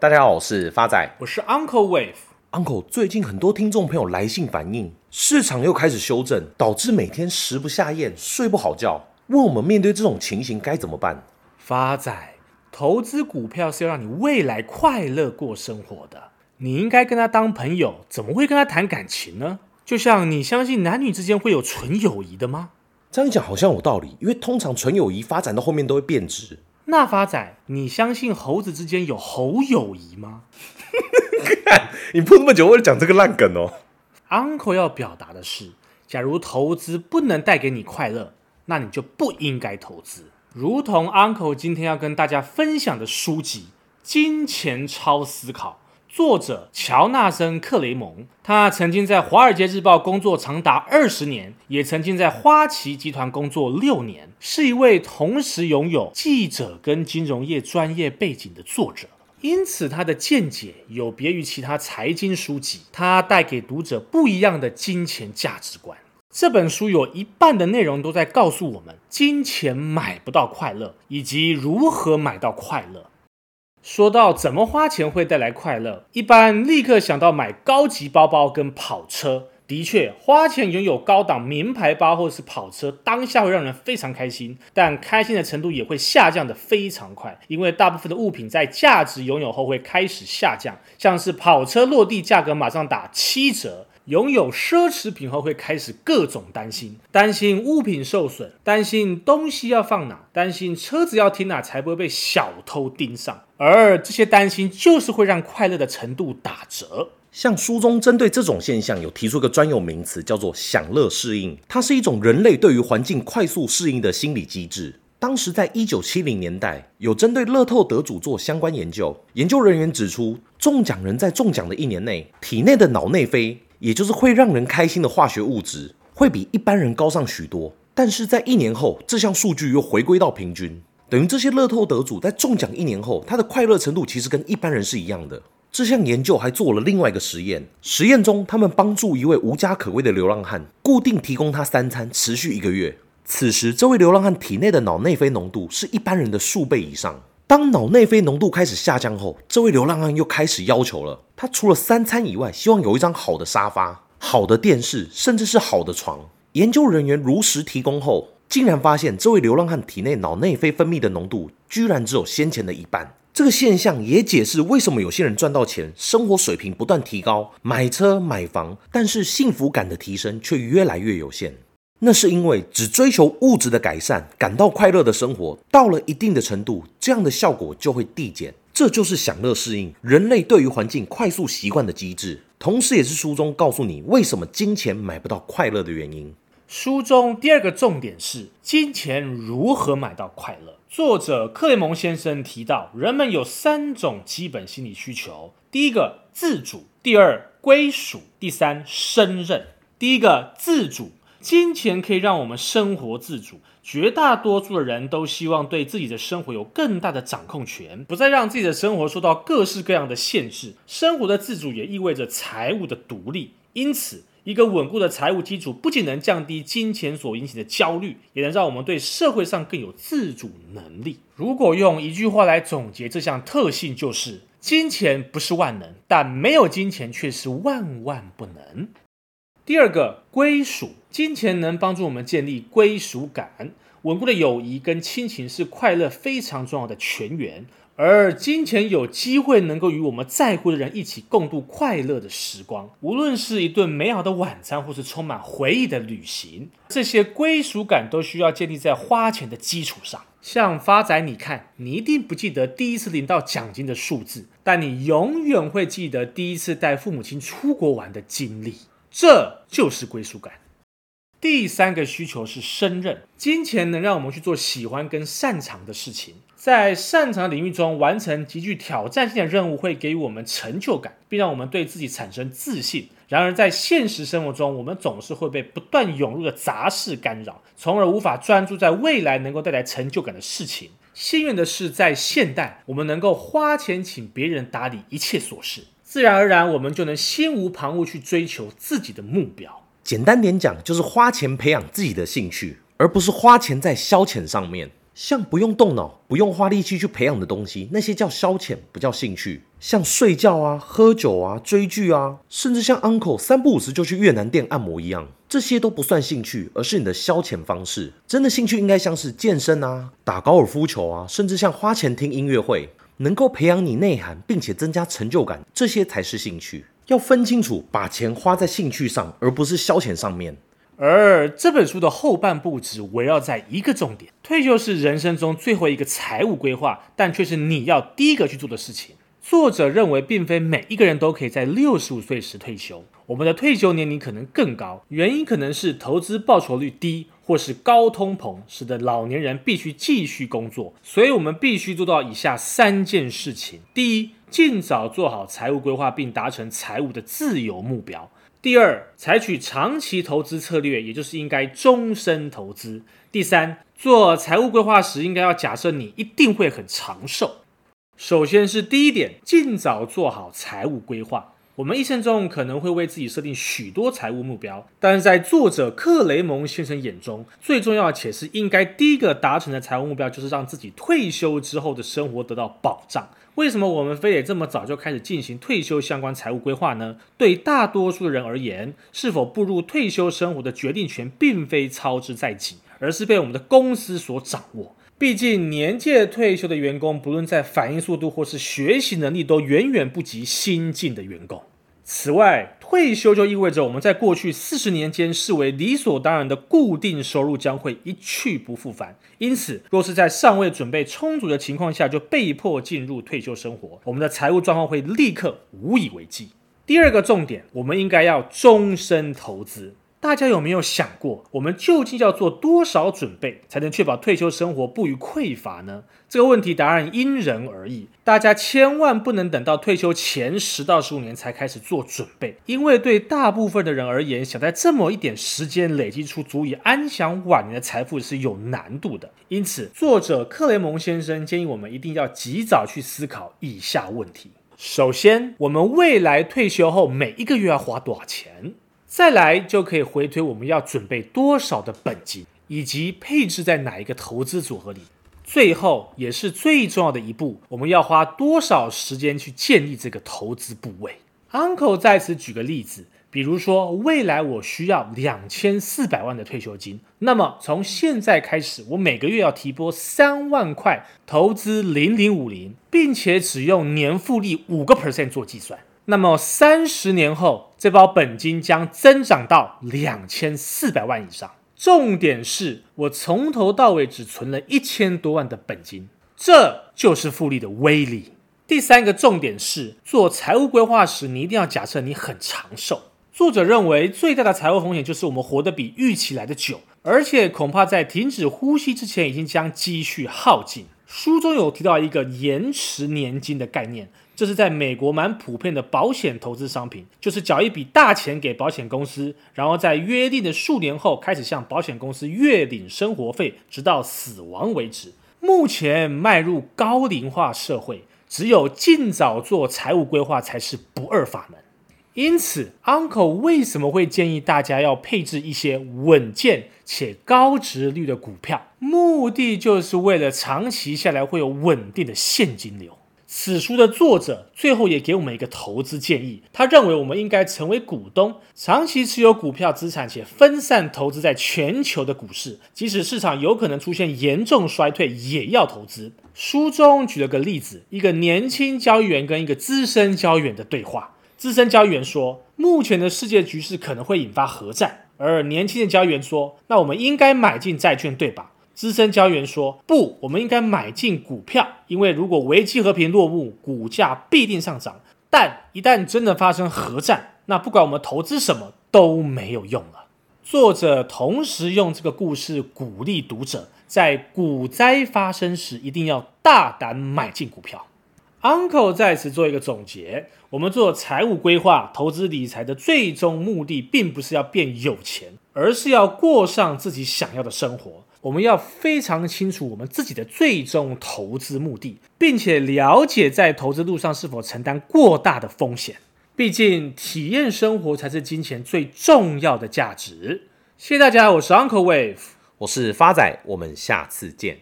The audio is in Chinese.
大家好，我是发仔，我是 Uncle Wave。Uncle，最近很多听众朋友来信反映，市场又开始修正，导致每天食不下咽，睡不好觉。问我们面对这种情形该怎么办？发仔，投资股票是要让你未来快乐过生活的，你应该跟他当朋友，怎么会跟他谈感情呢？就像你相信男女之间会有纯友谊的吗？这样一讲好像有道理，因为通常纯友谊发展到后面都会变质。那发仔，你相信猴子之间有猴友谊吗？你铺那么久为了讲这个烂梗哦。Uncle 要表达的是，假如投资不能带给你快乐，那你就不应该投资。如同 Uncle 今天要跟大家分享的书籍《金钱超思考》。作者乔纳森·克雷蒙，他曾经在《华尔街日报》工作长达二十年，也曾经在花旗集团工作六年，是一位同时拥有记者跟金融业专业背景的作者。因此，他的见解有别于其他财经书籍，他带给读者不一样的金钱价值观。这本书有一半的内容都在告诉我们，金钱买不到快乐，以及如何买到快乐。说到怎么花钱会带来快乐，一般立刻想到买高级包包跟跑车。的确，花钱拥有高档名牌包或是跑车，当下会让人非常开心，但开心的程度也会下降得非常快，因为大部分的物品在价值拥有后会开始下降，像是跑车落地价格马上打七折。拥有奢侈品后会开始各种担心，担心物品受损，担心东西要放哪，担心车子要停哪才不会被小偷盯上。而这些担心就是会让快乐的程度打折。像书中针对这种现象有提出个专有名词，叫做享乐适应。它是一种人类对于环境快速适应的心理机制。当时在一九七零年代，有针对乐透得主做相关研究，研究人员指出，中奖人在中奖的一年内，体内的脑内啡。也就是会让人开心的化学物质会比一般人高上许多，但是在一年后，这项数据又回归到平均，等于这些乐透得主在中奖一年后，他的快乐程度其实跟一般人是一样的。这项研究还做了另外一个实验，实验中他们帮助一位无家可归的流浪汉，固定提供他三餐，持续一个月。此时，这位流浪汉体内的脑内啡浓度是一般人的数倍以上。当脑内啡浓度开始下降后，这位流浪汉又开始要求了。他除了三餐以外，希望有一张好的沙发、好的电视，甚至是好的床。研究人员如实提供后，竟然发现这位流浪汉体内脑内啡分泌的浓度居然只有先前的一半。这个现象也解释为什么有些人赚到钱，生活水平不断提高，买车买房，但是幸福感的提升却越来越有限。那是因为只追求物质的改善，感到快乐的生活，到了一定的程度，这样的效果就会递减。这就是享乐适应，人类对于环境快速习惯的机制，同时也是书中告诉你为什么金钱买不到快乐的原因。书中第二个重点是金钱如何买到快乐。作者克雷蒙先生提到，人们有三种基本心理需求：第一个自主，第二归属，第三胜任。第一个自主。金钱可以让我们生活自主，绝大多数的人都希望对自己的生活有更大的掌控权，不再让自己的生活受到各式各样的限制。生活的自主也意味着财务的独立，因此，一个稳固的财务基础不仅能降低金钱所引起的焦虑，也能让我们对社会上更有自主能力。如果用一句话来总结这项特性，就是金钱不是万能，但没有金钱却是万万不能。第二个归属，金钱能帮助我们建立归属感，稳固的友谊跟亲情是快乐非常重要的泉源。而金钱有机会能够与我们在乎的人一起共度快乐的时光，无论是一顿美好的晚餐，或是充满回忆的旅行，这些归属感都需要建立在花钱的基础上。像发仔，你看，你一定不记得第一次领到奖金的数字，但你永远会记得第一次带父母亲出国玩的经历。这就是归属感。第三个需求是胜任，金钱能让我们去做喜欢跟擅长的事情，在擅长领域中完成极具挑战性的任务，会给予我们成就感，并让我们对自己产生自信。然而，在现实生活中，我们总是会被不断涌入的杂事干扰，从而无法专注在未来能够带来成就感的事情。幸运的是，在现代，我们能够花钱请别人打理一切琐事。自然而然，我们就能心无旁骛去追求自己的目标。简单点讲，就是花钱培养自己的兴趣，而不是花钱在消遣上面。像不用动脑、不用花力气去培养的东西，那些叫消遣，不叫兴趣。像睡觉啊、喝酒啊、追剧啊，甚至像 Uncle 三不五时就去越南店按摩一样，这些都不算兴趣，而是你的消遣方式。真的兴趣应该像是健身啊、打高尔夫球啊，甚至像花钱听音乐会，能够培养你内涵并且增加成就感，这些才是兴趣。要分清楚，把钱花在兴趣上，而不是消遣上面。而这本书的后半部只围绕在一个重点：退休是人生中最后一个财务规划，但却是你要第一个去做的事情。作者认为，并非每一个人都可以在六十五岁时退休。我们的退休年龄可能更高，原因可能是投资报酬率低，或是高通膨，使得老年人必须继续工作。所以，我们必须做到以下三件事情：第一，尽早做好财务规划，并达成财务的自由目标；第二，采取长期投资策略，也就是应该终身投资；第三，做财务规划时，应该要假设你一定会很长寿。首先是第一点，尽早做好财务规划。我们一生中可能会为自己设定许多财务目标，但是在作者克雷蒙先生眼中，最重要且是应该第一个达成的财务目标，就是让自己退休之后的生活得到保障。为什么我们非得这么早就开始进行退休相关财务规划呢？对大多数人而言，是否步入退休生活的决定权，并非操之在己，而是被我们的公司所掌握。毕竟，年届退休的员工，不论在反应速度或是学习能力，都远远不及新进的员工。此外，退休就意味着我们在过去四十年间视为理所当然的固定收入将会一去不复返。因此，若是在尚未准备充足的情况下就被迫进入退休生活，我们的财务状况会立刻无以为继。第二个重点，我们应该要终身投资。大家有没有想过，我们究竟要做多少准备，才能确保退休生活不虞匮乏呢？这个问题答案因人而异，大家千万不能等到退休前十到十五年才开始做准备，因为对大部分的人而言，想在这么一点时间累积出足以安享晚年的财富是有难度的。因此，作者克雷蒙先生建议我们一定要及早去思考以下问题：首先，我们未来退休后每一个月要花多少钱？再来就可以回推我们要准备多少的本金，以及配置在哪一个投资组合里。最后也是最重要的一步，我们要花多少时间去建立这个投资部位？Uncle 在此举个例子，比如说未来我需要两千四百万的退休金，那么从现在开始，我每个月要提拨三万块投资零零五零，并且只用年复利五个 percent 做计算。那么三十年后，这包本金将增长到两千四百万以上。重点是我从头到尾只存了一千多万的本金，这就是复利的威力。第三个重点是，做财务规划时，你一定要假设你很长寿。作者认为最大的财务风险就是我们活得比预期来的久，而且恐怕在停止呼吸之前，已经将积蓄耗尽。书中有提到一个延迟年金的概念。这是在美国蛮普遍的保险投资商品，就是缴一笔大钱给保险公司，然后在约定的数年后开始向保险公司月领生活费，直到死亡为止。目前迈入高龄化社会，只有尽早做财务规划才是不二法门。因此，Uncle 为什么会建议大家要配置一些稳健且高值率的股票？目的就是为了长期下来会有稳定的现金流。此书的作者最后也给我们一个投资建议，他认为我们应该成为股东，长期持有股票资产，且分散投资在全球的股市，即使市场有可能出现严重衰退，也要投资。书中举了个例子，一个年轻交易员跟一个资深交易员的对话。资深交易员说：“目前的世界局势可能会引发核战。”而年轻的交易员说：“那我们应该买进债券，对吧？”资深交易员说：“不，我们应该买进股票，因为如果危机和平落幕，股价必定上涨。但一旦真的发生核战，那不管我们投资什么都没有用了。”作者同时用这个故事鼓励读者，在股灾发生时一定要大胆买进股票。Uncle 在此做一个总结：我们做财务规划、投资理财的最终目的，并不是要变有钱，而是要过上自己想要的生活。我们要非常清楚我们自己的最终投资目的，并且了解在投资路上是否承担过大的风险。毕竟，体验生活才是金钱最重要的价值。谢谢大家，我是 Uncle Wave，我是发仔，我们下次见。